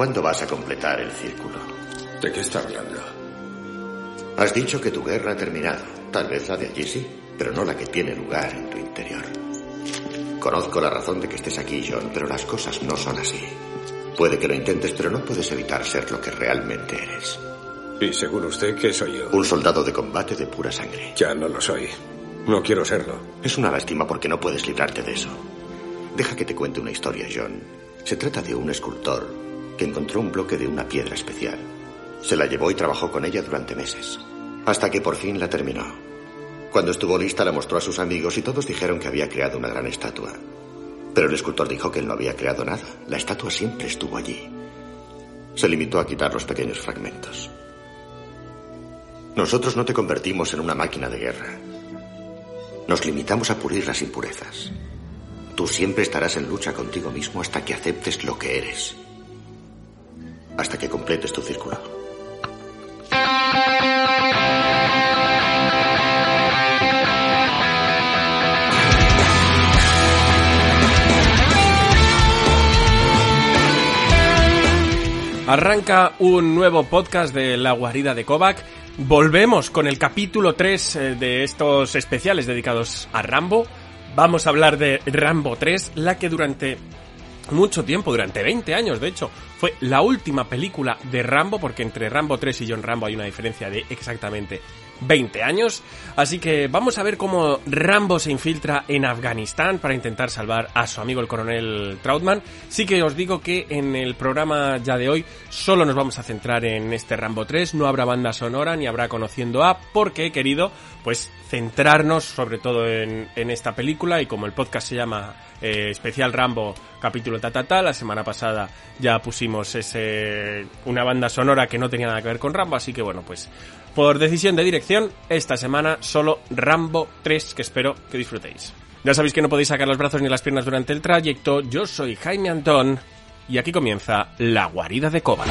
¿Cuándo vas a completar el círculo? ¿De qué está hablando? Has dicho que tu guerra ha terminado. Tal vez la de allí sí, pero no la que tiene lugar en tu interior. Conozco la razón de que estés aquí, John, pero las cosas no son así. Puede que lo intentes, pero no puedes evitar ser lo que realmente eres. ¿Y según usted qué soy yo? Un soldado de combate de pura sangre. Ya no lo soy. No quiero serlo. Es una lástima porque no puedes librarte de eso. Deja que te cuente una historia, John. Se trata de un escultor que encontró un bloque de una piedra especial. Se la llevó y trabajó con ella durante meses. Hasta que por fin la terminó. Cuando estuvo lista la mostró a sus amigos y todos dijeron que había creado una gran estatua. Pero el escultor dijo que él no había creado nada. La estatua siempre estuvo allí. Se limitó a quitar los pequeños fragmentos. Nosotros no te convertimos en una máquina de guerra. Nos limitamos a pulir las impurezas. Tú siempre estarás en lucha contigo mismo hasta que aceptes lo que eres. Hasta que completes tu círculo. Arranca un nuevo podcast de La Guarida de Kovac. Volvemos con el capítulo 3 eh, de estos especiales dedicados a Rambo. Vamos a hablar de Rambo 3, la que durante mucho tiempo, durante 20 años de hecho, fue la última película de Rambo, porque entre Rambo 3 y John Rambo hay una diferencia de exactamente 20 años. Así que vamos a ver cómo Rambo se infiltra en Afganistán para intentar salvar a su amigo el coronel Trautman. Sí que os digo que en el programa ya de hoy solo nos vamos a centrar en este Rambo 3, no habrá banda sonora ni habrá conociendo a, porque he querido pues centrarnos sobre todo en, en esta película y como el podcast se llama eh, especial Rambo capítulo ta, ta, ta la semana pasada ya pusimos ese una banda sonora que no tenía nada que ver con Rambo así que bueno pues por decisión de dirección esta semana solo Rambo 3 que espero que disfrutéis. Ya sabéis que no podéis sacar los brazos ni las piernas durante el trayecto. Yo soy Jaime Antón y aquí comienza la guarida de Coba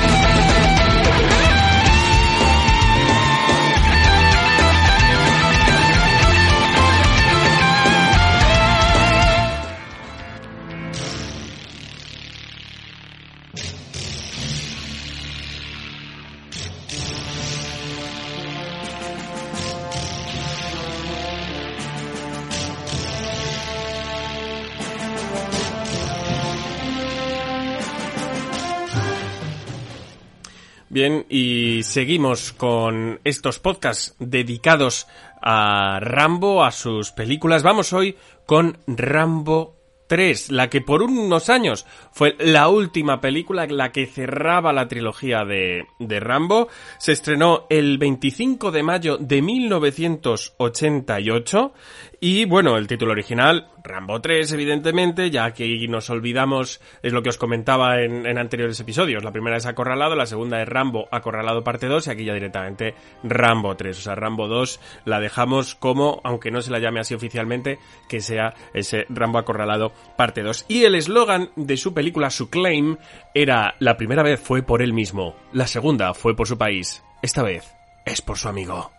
Y seguimos con estos podcasts dedicados a Rambo, a sus películas. Vamos hoy con Rambo 3, la que por unos años fue la última película, la que cerraba la trilogía de, de Rambo. Se estrenó el 25 de mayo de 1988 y bueno, el título original, Rambo 3, evidentemente, ya que nos olvidamos, es lo que os comentaba en, anteriores episodios. La primera es Acorralado, la segunda es Rambo Acorralado parte 2 y aquí ya directamente Rambo 3. O sea, Rambo 2 la dejamos como, aunque no se la llame así oficialmente, que sea ese Rambo Acorralado parte 2. Y el eslogan de su película, su claim, era la primera vez fue por él mismo, la segunda fue por su país, esta vez es por su amigo.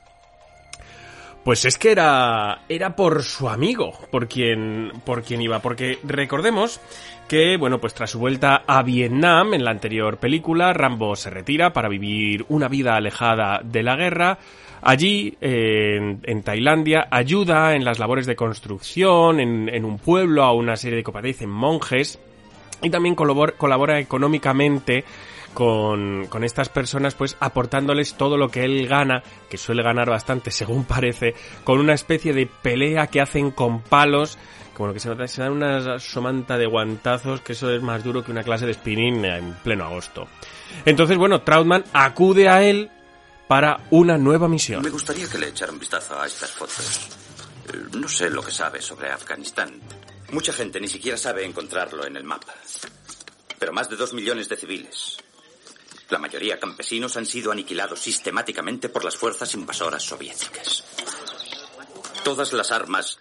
Pues es que era, era por su amigo, por quien, por quien iba, porque recordemos que, bueno, pues tras su vuelta a Vietnam en la anterior película, Rambo se retira para vivir una vida alejada de la guerra. Allí, en, Tailandia, ayuda en las labores de construcción, en, en un pueblo, a una serie de en monjes, y también colabora económicamente con, con, estas personas, pues aportándoles todo lo que él gana, que suele ganar bastante según parece, con una especie de pelea que hacen con palos, lo que se se dan una somanta de guantazos, que eso es más duro que una clase de spinning en pleno agosto. Entonces, bueno, Trautman acude a él para una nueva misión. Me gustaría que le echara un vistazo a estas fotos. No sé lo que sabe sobre Afganistán. Mucha gente ni siquiera sabe encontrarlo en el mapa. Pero más de dos millones de civiles, La mayoría campesinos han sido aniquilados sistemáticamente por las fuerzas invasoras soviéticas. Todas las armas,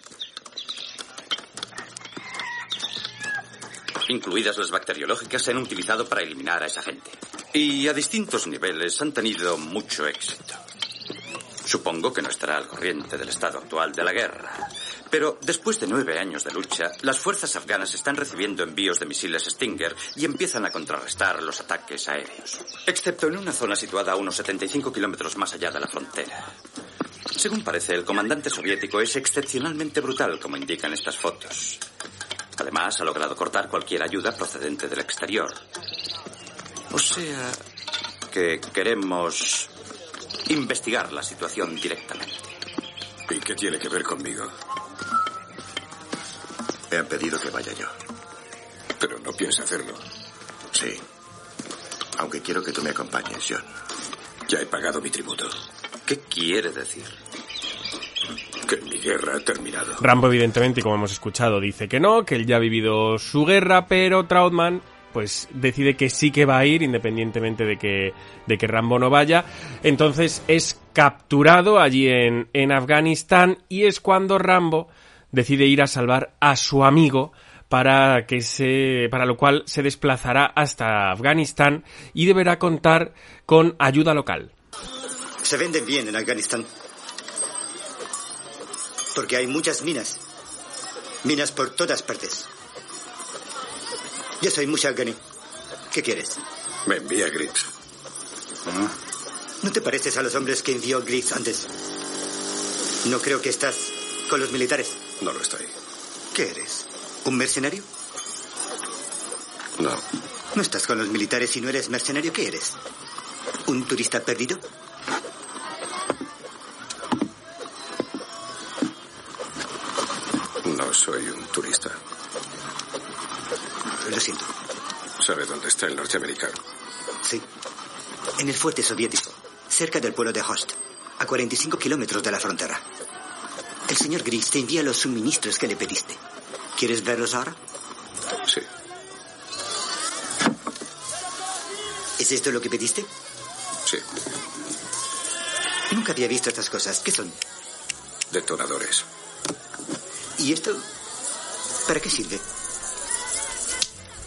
incluidas las bacteriológicas, se han utilizado para eliminar a esa gente. Y a distintos niveles han tenido mucho éxito. Supongo que no estará al corriente del estado actual de la guerra. Pero después de nueve años de lucha, las fuerzas afganas están recibiendo envíos de misiles Stinger y empiezan a contrarrestar los ataques aéreos. Excepto en una zona situada a unos 75 kilómetros más allá de la frontera. Según parece, el comandante soviético es excepcionalmente brutal, como indican estas fotos. Además, ha logrado cortar cualquier ayuda procedente del exterior. O sea, que queremos investigar la situación directamente. ¿Y qué tiene que ver conmigo? Me han pedido que vaya yo. Pero no piensa hacerlo. Sí. Aunque quiero que tú me acompañes, John. Ya he pagado mi tributo. ¿Qué quiere decir? Que mi guerra ha terminado. Rambo, evidentemente, y como hemos escuchado, dice que no, que él ya ha vivido su guerra, pero Trautmann pues decide que sí que va a ir independientemente de que, de que Rambo no vaya. Entonces es capturado allí en, en Afganistán y es cuando Rambo decide ir a salvar a su amigo para que se para lo cual se desplazará hasta Afganistán y deberá contar con ayuda local. Se venden bien en Afganistán. Porque hay muchas minas. Minas por todas partes. Yo soy Musha Afghani. ¿Qué quieres? Me envía Griggs. ¿No te pareces a los hombres que envió Griggs antes? No creo que estás con los militares. No lo estoy. ¿Qué eres? ¿Un mercenario? No. No estás con los militares y no eres mercenario. ¿Qué eres? ¿Un turista perdido? No soy un turista. Lo siento. ¿Sabe dónde está el norteamericano? Sí. En el fuerte soviético, cerca del pueblo de Host, a 45 kilómetros de la frontera. El señor Gris te envía los suministros que le pediste. ¿Quieres verlos ahora? Sí. ¿Es esto lo que pediste? Sí. Nunca había visto estas cosas. ¿Qué son? Detonadores. ¿Y esto? ¿Para qué sirve?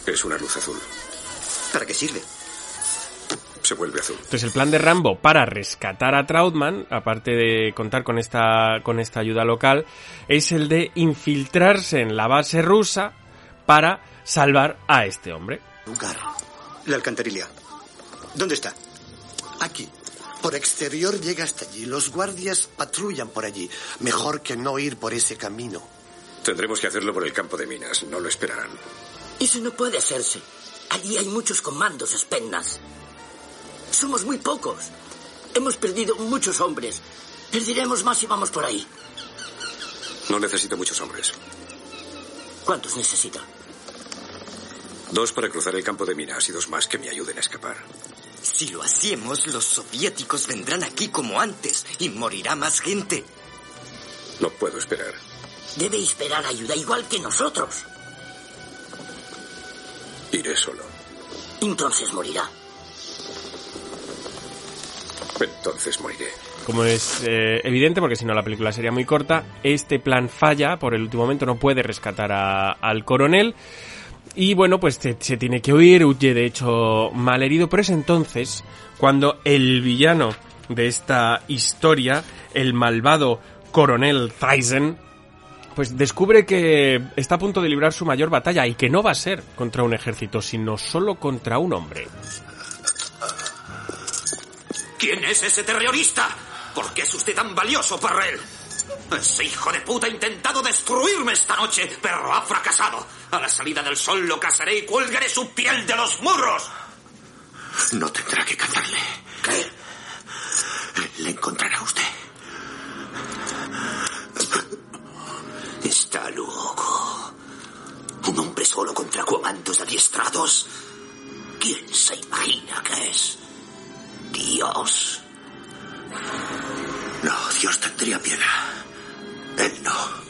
Es una luz azul. ¿Para qué sirve? Se vuelve azul. Entonces el plan de Rambo para rescatar a Trautmann, aparte de contar con esta, con esta ayuda local, es el de infiltrarse en la base rusa para salvar a este hombre. Lugar. La alcantarilla. ¿Dónde está? Aquí. Por exterior llega hasta allí. Los guardias patrullan por allí. Mejor que no ir por ese camino. Tendremos que hacerlo por el campo de minas. No lo esperarán. Eso no puede hacerse. Allí hay muchos comandos, espendas. Somos muy pocos. Hemos perdido muchos hombres. Perdiremos más si vamos por ahí. No necesito muchos hombres. ¿Cuántos necesita? Dos para cruzar el campo de minas y dos más que me ayuden a escapar. Si lo hacemos, los soviéticos vendrán aquí como antes y morirá más gente. No puedo esperar. Debe esperar ayuda igual que nosotros. Iré solo. Entonces morirá. Entonces moriré. Como es eh, evidente, porque si no la película sería muy corta, este plan falla por el último momento, no puede rescatar a- al coronel. Y bueno, pues se, tiene que huir, huye de hecho mal herido, pero es entonces cuando el villano de esta historia, el malvado coronel Thyssen, pues descubre que está a punto de librar su mayor batalla y que no va a ser contra un ejército, sino solo contra un hombre. ¿Quién es ese terrorista? ¿Por qué es usted tan valioso para él? Ese hijo de puta ha intentado destruirme esta noche, pero ha fracasado. A la salida del sol lo cazaré y cuelgaré su piel de los muros. No tendrá que cazarle. ¿Qué? Le encontrará usted. Está loco. Un hombre solo contra comandos adiestrados. ¿Quién se imagina que es? Dios. No, Dios tendría piedad. Él no.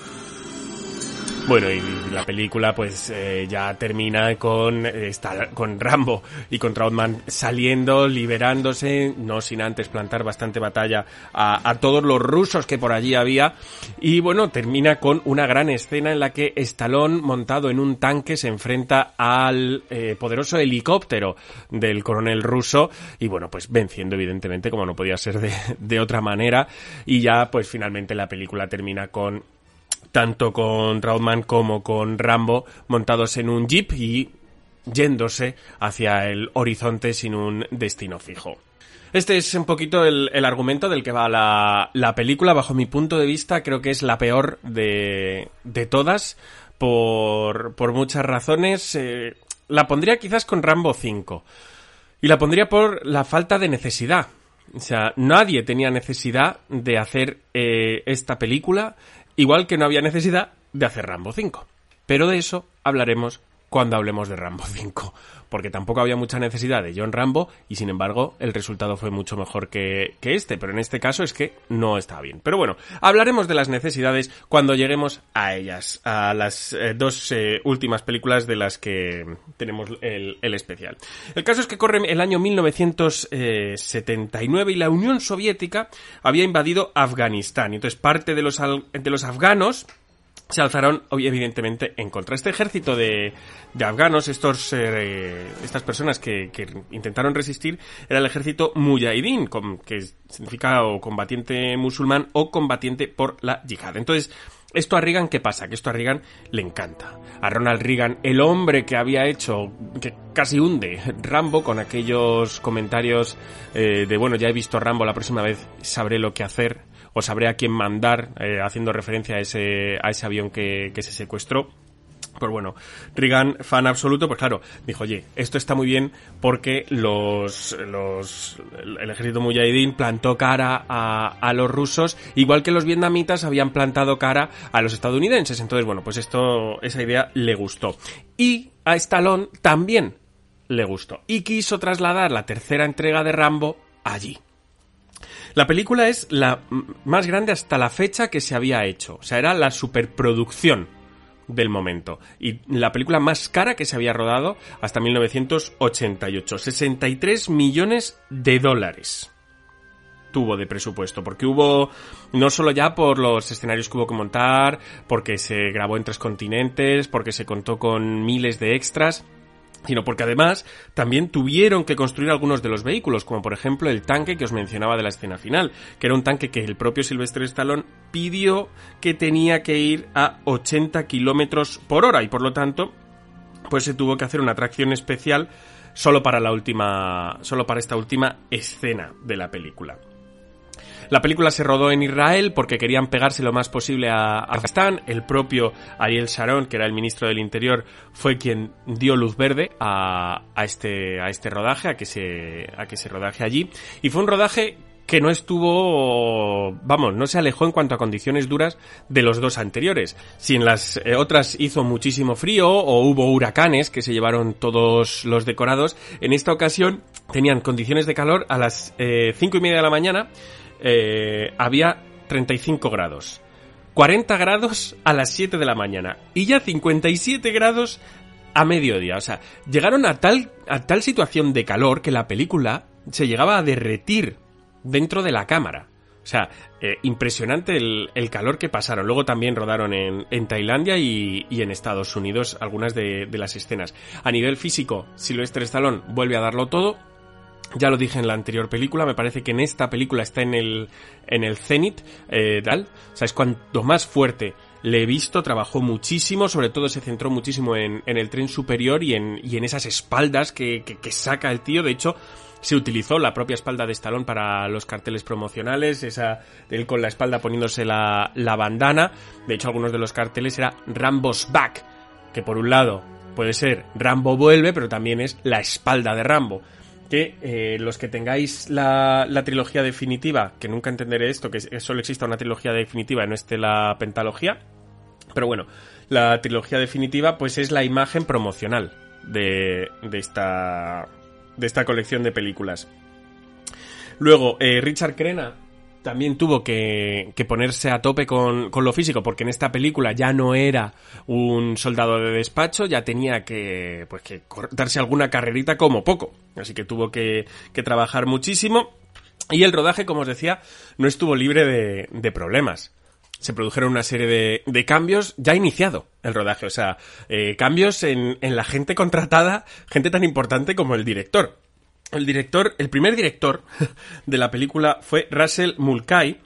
Bueno, y la película pues eh, ya termina con, esta- con Rambo y con Trautmann saliendo, liberándose, no sin antes plantar bastante batalla a, a todos los rusos que por allí había. Y bueno, termina con una gran escena en la que Stallone, montado en un tanque, se enfrenta al eh, poderoso helicóptero del coronel ruso y bueno, pues venciendo evidentemente como no podía ser de, de otra manera. Y ya pues finalmente la película termina con tanto con Trautmann como con Rambo montados en un jeep y yéndose hacia el horizonte sin un destino fijo. Este es un poquito el, el argumento del que va la, la película. Bajo mi punto de vista, creo que es la peor de, de todas por, por muchas razones. Eh, la pondría quizás con Rambo 5. Y la pondría por la falta de necesidad. O sea, nadie tenía necesidad de hacer eh, esta película, igual que no había necesidad de hacer Rambo 5. Pero de eso hablaremos cuando hablemos de Rambo 5, porque tampoco había mucha necesidad de John Rambo y sin embargo el resultado fue mucho mejor que, que este, pero en este caso es que no está bien. Pero bueno, hablaremos de las necesidades cuando lleguemos a ellas, a las eh, dos eh, últimas películas de las que tenemos el, el especial. El caso es que corre el año 1979 y la Unión Soviética había invadido Afganistán y entonces parte de los, de los afganos se alzaron evidentemente en contra. Este ejército de, de afganos, estos, eh, estas personas que, intentaron resistir, era el ejército Mujahideen, que significa o combatiente musulmán o combatiente por la yihad. Entonces, esto a Reagan, ¿qué pasa? Que esto a Reagan le encanta. A Ronald Reagan, el hombre que había hecho, que casi hunde Rambo con aquellos comentarios eh, de, bueno, ya he visto Rambo, la próxima vez sabré lo que hacer o sabré a quién mandar, eh, haciendo referencia a ese, a ese avión que, que se secuestró. Pues bueno, Reagan, fan absoluto, pues claro, dijo, oye, esto está muy bien porque los, los, el ejército mujahideen plantó cara a, a los rusos, igual que los vietnamitas habían plantado cara a los estadounidenses. Entonces, bueno, pues esto, esa idea le gustó. Y a Stallone también le gustó. Y quiso trasladar la tercera entrega de Rambo allí. La película es la más grande hasta la fecha que se había hecho. O sea, era la superproducción del momento. Y la película más cara que se había rodado hasta 1988. 63 millones de dólares tuvo de presupuesto, porque hubo, no solo ya por los escenarios que hubo que montar, porque se grabó en tres continentes, porque se contó con miles de extras, sino porque además también tuvieron que construir algunos de los vehículos, como por ejemplo el tanque que os mencionaba de la escena final, que era un tanque que el propio Sylvester Stallone pidió que tenía que ir a 80 kilómetros por hora y por lo tanto, pues se tuvo que hacer una atracción especial solo para la última, solo para esta última escena de la película. La película se rodó en Israel porque querían pegarse lo más posible a Afganistán. El propio Ariel Sharon, que era el ministro del Interior, fue quien dio luz verde a, a este, a este rodaje, a que, se, a que se rodaje allí. Y fue un rodaje que no estuvo, vamos, no se alejó en cuanto a condiciones duras de los dos anteriores. Si en las eh, otras hizo muchísimo frío o hubo huracanes que se llevaron todos los decorados, en esta ocasión tenían condiciones de calor a las eh, cinco y media de la mañana, eh, había 35 grados. 40 grados a las 7 de la mañana y ya 57 grados a mediodía. O sea, llegaron a tal, a tal situación de calor que la película se llegaba a derretir dentro de la cámara. O sea, eh, impresionante el, el calor que pasaron. Luego también rodaron en, en Tailandia y, y en Estados Unidos algunas de, de las escenas. A nivel físico, Sylvester Stallone vuelve a darlo todo. Ya lo dije en la anterior película, me parece que en esta película está en el, en el cenit, eh, tal. O sea, es cuanto más fuerte le he visto, trabajó muchísimo, sobre todo se centró muchísimo en, en el tren superior y en, y en esas espaldas que, que, saca el tío. De hecho, se utilizó la propia espalda de Stallone para los carteles promocionales, esa, él con la espalda poniéndose la, la bandana. De hecho, algunos de los carteles era Rambo's Back, que por un lado puede ser Rambo vuelve, pero también es la espalda de Rambo que eh, los que tengáis la, la, trilogía definitiva, que nunca entenderé esto, que solo exista una trilogía definitiva y no esté la pentalogía, pero bueno, la trilogía definitiva pues es la imagen promocional de, de, esta, de esta colección de películas. Luego, eh, Richard Crenna también tuvo que, que ponerse a tope con, con, lo físico, porque en esta película ya no era un soldado de despacho, ya tenía que, pues, que darse alguna carrerita como poco. Así que tuvo que, que trabajar muchísimo. Y el rodaje, como os decía, no estuvo libre de, de problemas. Se produjeron una serie de, de, cambios ya iniciado el rodaje, o sea, eh, cambios en, en la gente contratada, gente tan importante como el director. El director, el primer director de la película fue Russell Mulcahy,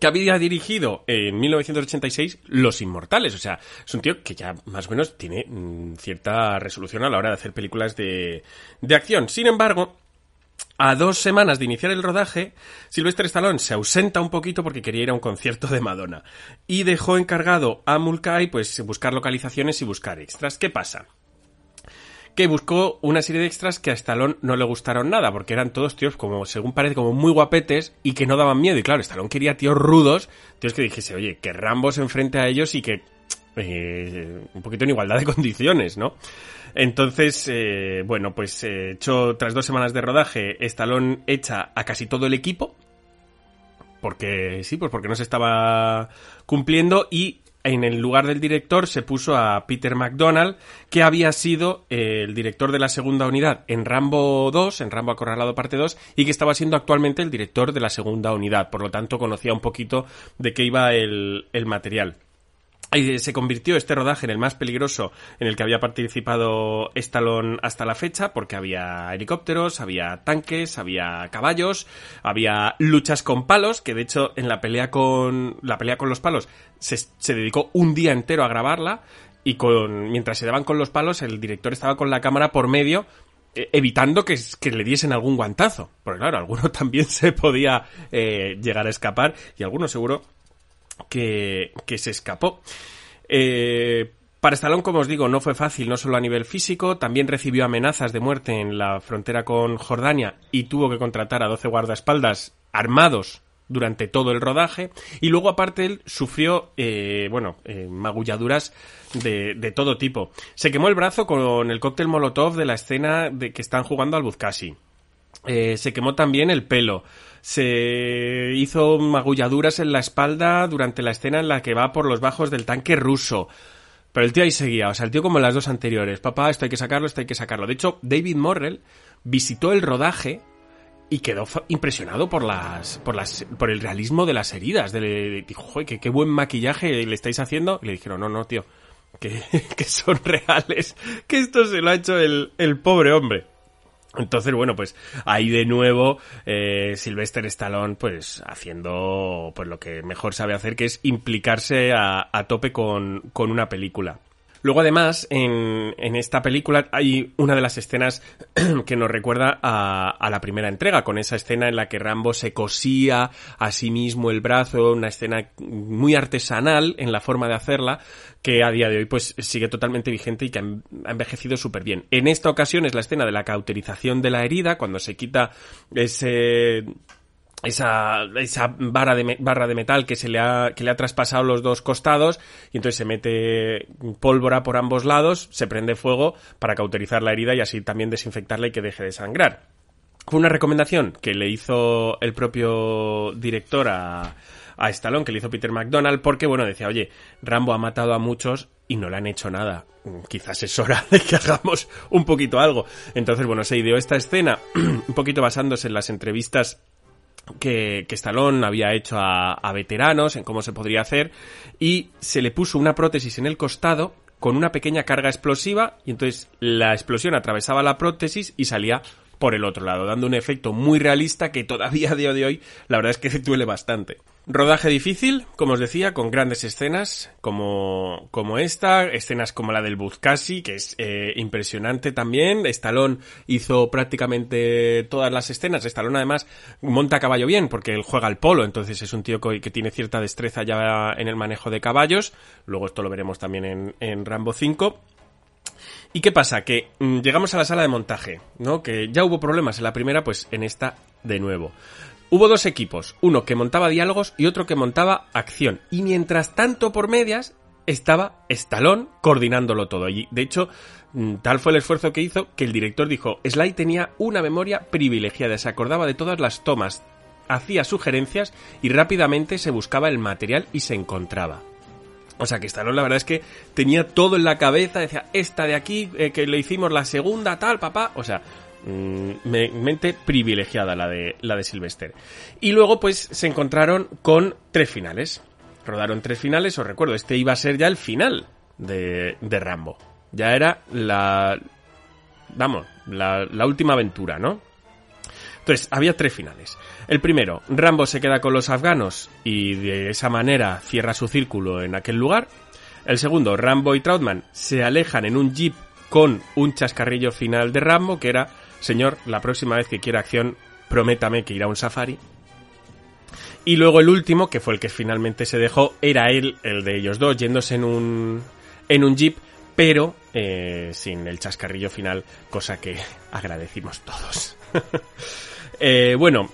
que había dirigido en 1986 Los Inmortales. O sea, es un tío que ya más o menos tiene mmm, cierta resolución a la hora de hacer películas de, de acción. Sin embargo, a dos semanas de iniciar el rodaje, Sylvester Stallone se ausenta un poquito porque quería ir a un concierto de Madonna. Y dejó encargado a Mulcahy, pues, buscar localizaciones y buscar extras. ¿Qué pasa? Que buscó una serie de extras que a Stallone no le gustaron nada, porque eran todos tíos como, según parece, como muy guapetes y que no daban miedo. Y claro, Stallone quería tíos rudos, tíos que dijese, oye, que Rambo se enfrente a ellos y que eh, un poquito en igualdad de condiciones, ¿no? Entonces, eh, bueno, pues eh, hecho tras dos semanas de rodaje, Stallone echa a casi todo el equipo, porque sí, pues porque no se estaba cumpliendo y en el lugar del director se puso a Peter McDonald, que había sido eh, el director de la segunda unidad en Rambo 2, en Rambo Acorralado parte 2, y que estaba siendo actualmente el director de la segunda unidad. Por lo tanto, conocía un poquito de qué iba el, el material. Se convirtió este rodaje en el más peligroso en el que había participado Stallone hasta la fecha, porque había helicópteros, había tanques, había caballos, había luchas con palos, que de hecho en la pelea con la pelea con los palos se, dedicó un día entero a grabarla y con mientras se daban con los palos el director estaba con la cámara por medio eh, evitando que, que, le diesen algún guantazo. Porque claro, alguno también se podía eh, llegar a escapar y alguno seguro que, que se escapó. Eh, para Stallone, como os digo, no fue fácil, no solo a nivel físico, también recibió amenazas de muerte en la frontera con Jordania y tuvo que contratar a 12 guardaespaldas armados durante todo el rodaje. Y luego aparte él sufrió eh, bueno eh, magulladuras de, de, todo tipo. Se quemó el brazo con el cóctel molotov de la escena de que están jugando al Buzkasi eh, se quemó también el pelo se hizo magulladuras en la espalda durante la escena en la que va por los bajos del tanque ruso. Pero el tío ahí seguía, o sea, el tío como las dos anteriores. Papá, esto hay que sacarlo, esto hay que sacarlo. De hecho, David Morrell visitó el rodaje y quedó impresionado por las, por las, por el realismo de las heridas. De, dijo, joder, qué, qué buen maquillaje le estáis haciendo. Y le dijeron, no, no, tío, que, que son reales, que esto se lo ha hecho el, el pobre hombre. Entonces, bueno, pues ahí de nuevo eh, Sylvester Stallone pues haciendo pues lo que mejor sabe hacer, que es implicarse a, a tope con, con una película. Luego, además, en, en, esta película hay una de las escenas que nos recuerda a, a, la primera entrega, con esa escena en la que Rambo se cosía a sí mismo el brazo, una escena muy artesanal en la forma de hacerla, que a día de hoy pues sigue totalmente vigente y que ha envejecido súper bien. En esta ocasión es la escena de la cauterización de la herida, cuando se quita ese esa, esa barra de, barra de metal que se le ha, que le ha traspasado los dos costados y entonces se mete pólvora por ambos lados, se prende fuego para cauterizar la herida y así también desinfectarla y que deje de sangrar. Fue una recomendación que le hizo el propio director a, a Stallone, que le hizo Peter McDonald, porque bueno, decía, oye, Rambo ha matado a muchos y no le han hecho nada. Quizás es hora de que hagamos un poquito algo. Entonces, bueno, se ideó esta escena, un poquito basándose en las entrevistas que, que Stallone había hecho a, a, veteranos en cómo se podría hacer y se le puso una prótesis en el costado con una pequeña carga explosiva y entonces la explosión atravesaba la prótesis y salía por el otro lado, dando un efecto muy realista que todavía a día de hoy la verdad es que duele bastante. Rodaje difícil, como os decía, con grandes escenas como, como esta, escenas como la del Buzcasi, que es eh, impresionante también. Stallone hizo prácticamente todas las escenas. Stallone además monta caballo bien porque él juega al polo, entonces es un tío que, que tiene cierta destreza ya en el manejo de caballos. Luego esto lo veremos también en, en Rambo 5. ¿Y qué pasa? Que mmm, llegamos a la sala de montaje, ¿no? Que ya hubo problemas en la primera, pues en esta de nuevo. Hubo dos equipos, uno que montaba diálogos y otro que montaba acción. Y mientras tanto, por medias, estaba Stallone coordinándolo todo. Y de hecho, tal fue el esfuerzo que hizo que el director dijo, Sly tenía una memoria privilegiada, se acordaba de todas las tomas hacía sugerencias y rápidamente se buscaba el material y se encontraba. O sea que Stallone la verdad es que tenía todo en la cabeza, decía, esta de aquí, eh, que le hicimos la segunda, tal, papá. O sea, mm, mente privilegiada la de, la de Sylvester. Y luego pues se encontraron con tres finales. Rodaron tres finales, os recuerdo, este iba a ser ya el final de, de Rambo. Ya era la... Vamos, la, la última aventura, ¿no? Entonces, había tres finales. El primero, Rambo se queda con los afganos y de esa manera cierra su círculo en aquel lugar. El segundo, Rambo y Troutman se alejan en un jeep con un chascarrillo final de Rambo que era, señor, la próxima vez que quiera acción, prométame que irá a un safari. Y luego el último, que fue el que finalmente se dejó, era él, el de ellos dos, yéndose en un, en un jeep, pero eh, sin el chascarrillo final, cosa que agradecimos todos. Eh, bueno,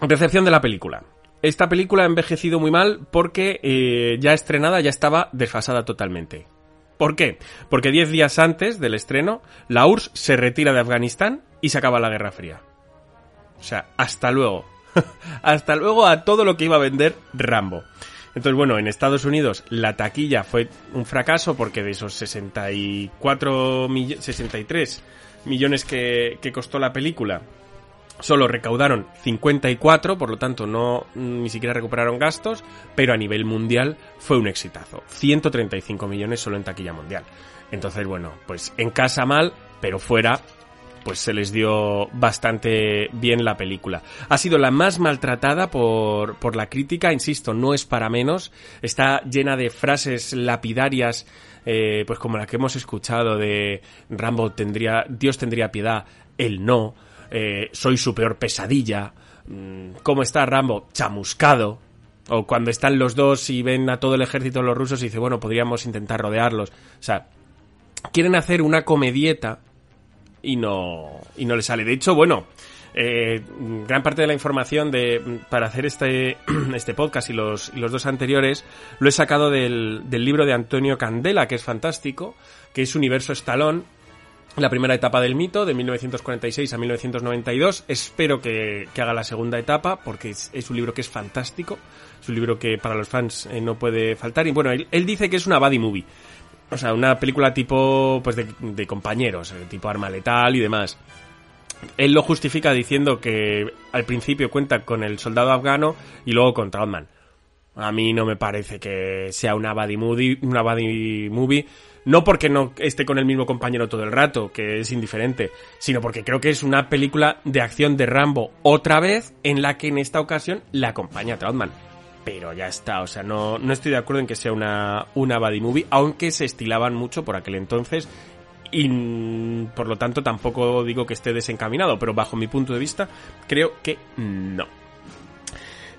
recepción de la película. Esta película ha envejecido muy mal porque eh, ya estrenada ya estaba desfasada totalmente. ¿Por qué? Porque 10 días antes del estreno, la URSS se retira de Afganistán y se acaba la Guerra Fría. O sea, hasta luego. hasta luego a todo lo que iba a vender Rambo. Entonces, bueno, en Estados Unidos la taquilla fue un fracaso porque de esos 64 63 millones que, que costó la película, Solo recaudaron 54, por lo tanto no ni siquiera recuperaron gastos, pero a nivel mundial fue un exitazo. 135 millones solo en taquilla mundial. Entonces, bueno, pues en casa mal, pero fuera pues se les dio bastante bien la película. Ha sido la más maltratada por, por la crítica, insisto, no es para menos. Está llena de frases lapidarias, eh, pues como la que hemos escuchado de Rambo tendría, Dios tendría piedad, él no eh, soy su peor pesadilla, mm, cómo está Rambo chamuscado, o cuando están los dos y ven a todo el ejército de los rusos y dice, bueno, podríamos intentar rodearlos. O sea, quieren hacer una comedieta y no, y no le sale. De hecho, bueno, eh, gran parte de la información de, para hacer este, este podcast y los, y los dos anteriores lo he sacado del, del libro de Antonio Candela, que es fantástico, que es Universo Estalón, la primera etapa del mito, de 1946 a 1992. Espero que, haga la segunda etapa, porque es, un libro que es fantástico. Es un libro que para los fans eh, no puede faltar. Y bueno, él, dice que es una buddy movie. O sea, una película tipo, pues de, compañeros, eh, tipo arma letal y demás. Él lo justifica diciendo que al principio cuenta con el soldado afgano y luego con Trautmann. A mí no me parece que sea una buddy movie, una buddy movie no porque no esté con el mismo compañero todo el rato, que es indiferente, sino porque creo que es una película de acción de Rambo otra vez en la que en esta ocasión la acompaña Trautmann. Pero ya está, o sea, no, no estoy de acuerdo en que sea una, una movie, aunque se estilaban mucho por aquel entonces y por lo tanto tampoco digo que esté desencaminado, pero bajo mi punto de vista creo que no.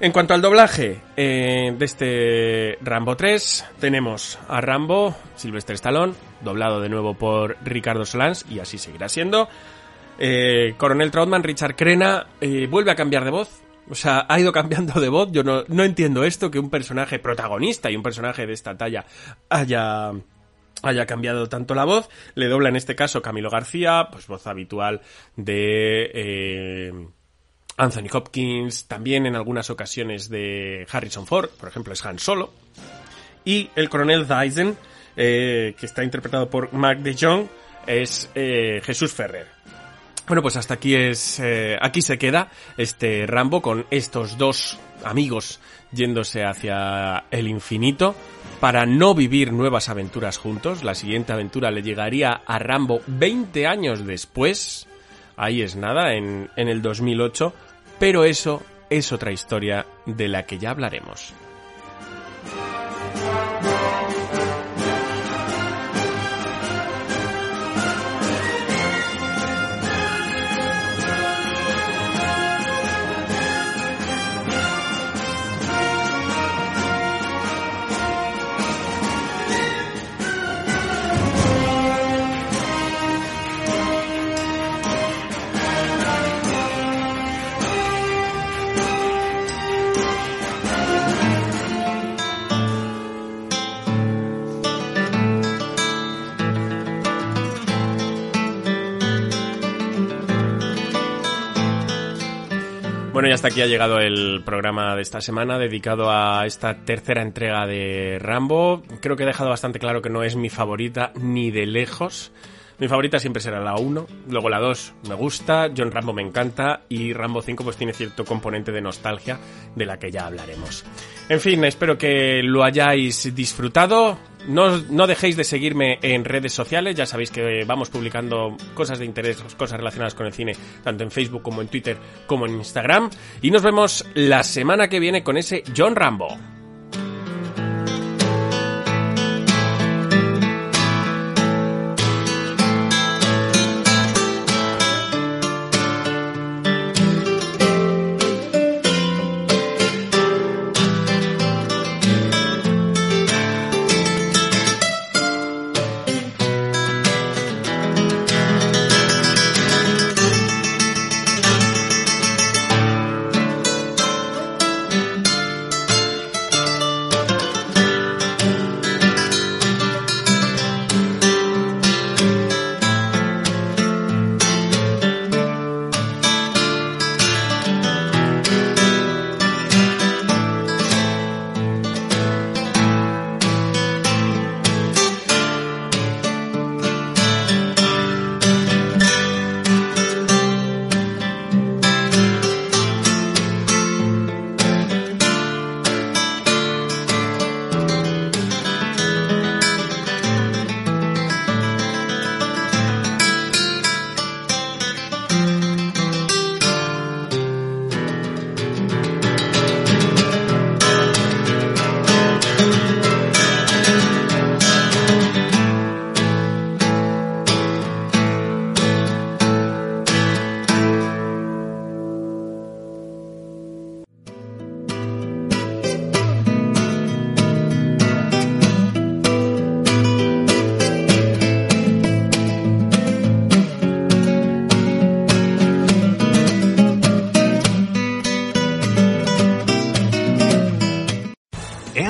En cuanto al doblaje eh, de este Rambo 3, tenemos a Rambo, Sylvester Stallone, doblado de nuevo por Ricardo Solans, y así seguirá siendo. Eh, Coronel Troutman, Richard Crena, eh, vuelve a cambiar de voz. O sea, ha ido cambiando de voz. Yo no, no entiendo esto, que un personaje protagonista y un personaje de esta talla haya haya cambiado tanto la voz. Le dobla en este caso Camilo García, pues voz habitual de... Eh, Anthony Hopkins, también en algunas ocasiones de Harrison Ford, por ejemplo es Han Solo, y el coronel Dyson, eh, que está interpretado por Mark de Jong, es eh, Jesús Ferrer. Bueno, pues hasta aquí es, eh, aquí se queda este Rambo con estos dos amigos yéndose hacia el infinito para no vivir nuevas aventuras juntos. La siguiente aventura le llegaría a Rambo 20 años después. Ahí es nada, en, en el 2008 pero eso es otra historia de la que ya hablaremos. Hasta aquí ha llegado el programa de esta semana dedicado a esta tercera entrega de Rambo. Creo que he dejado bastante claro que no es mi favorita ni de lejos. Mi favorita siempre será la 1, luego la 2 me gusta, John Rambo me encanta y Rambo 5 pues tiene cierto componente de nostalgia de la que ya hablaremos. En fin, espero que lo hayáis disfrutado. No, no dejéis de seguirme en redes sociales, ya sabéis que vamos publicando cosas de interés, cosas relacionadas con el cine, tanto en Facebook como en Twitter como en Instagram. Y nos vemos la semana que viene con ese John Rambo.